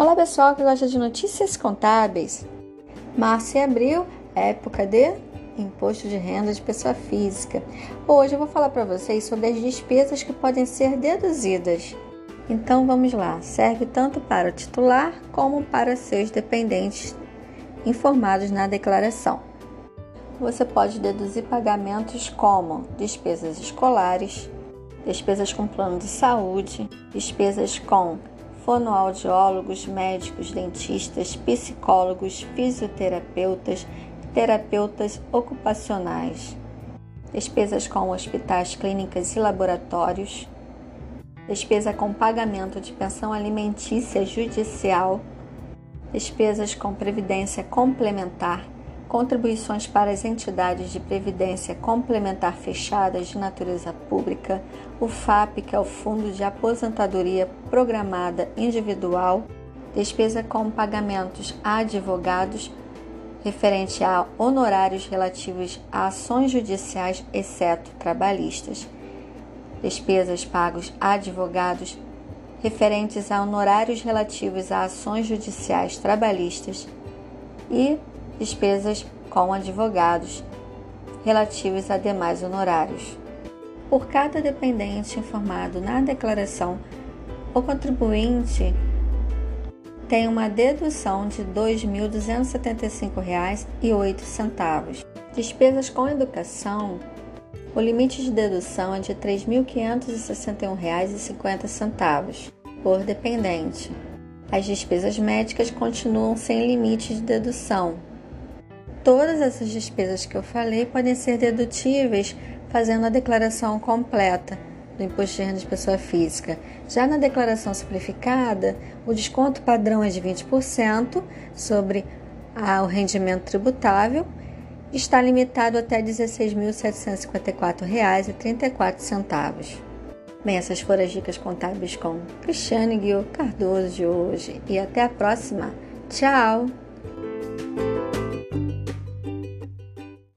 Olá pessoal que gosta de notícias contábeis. Março e abril, época de imposto de renda de pessoa física. Hoje eu vou falar para vocês sobre as despesas que podem ser deduzidas. Então vamos lá, serve tanto para o titular como para seus dependentes informados na declaração. Você pode deduzir pagamentos como despesas escolares, despesas com plano de saúde, despesas com fonoaudiólogos, médicos, dentistas, psicólogos, fisioterapeutas, terapeutas ocupacionais, despesas com hospitais, clínicas e laboratórios, despesa com pagamento de pensão alimentícia judicial, despesas com previdência complementar, contribuições para as entidades de previdência complementar fechadas de natureza pública, o FAP, que é o Fundo de Aposentadoria Programada Individual, despesa com pagamentos a advogados referente a honorários relativos a ações judiciais, exceto trabalhistas, despesas pagos a advogados referentes a honorários relativos a ações judiciais trabalhistas. E despesas com advogados relativos a demais honorários. Por cada dependente informado na declaração, o contribuinte tem uma dedução de R$ 2.275,08. Despesas com educação, o limite de dedução é de R$ 3.561,50 por dependente. As despesas médicas continuam sem limite de dedução, Todas essas despesas que eu falei podem ser dedutíveis fazendo a declaração completa do imposto de renda de pessoa física. Já na declaração simplificada, o desconto padrão é de 20% sobre o rendimento tributável está limitado até R$ 16.754,34. Bem, essas foram as dicas contábeis com Cristiane Guio Cardoso de hoje e até a próxima. Tchau!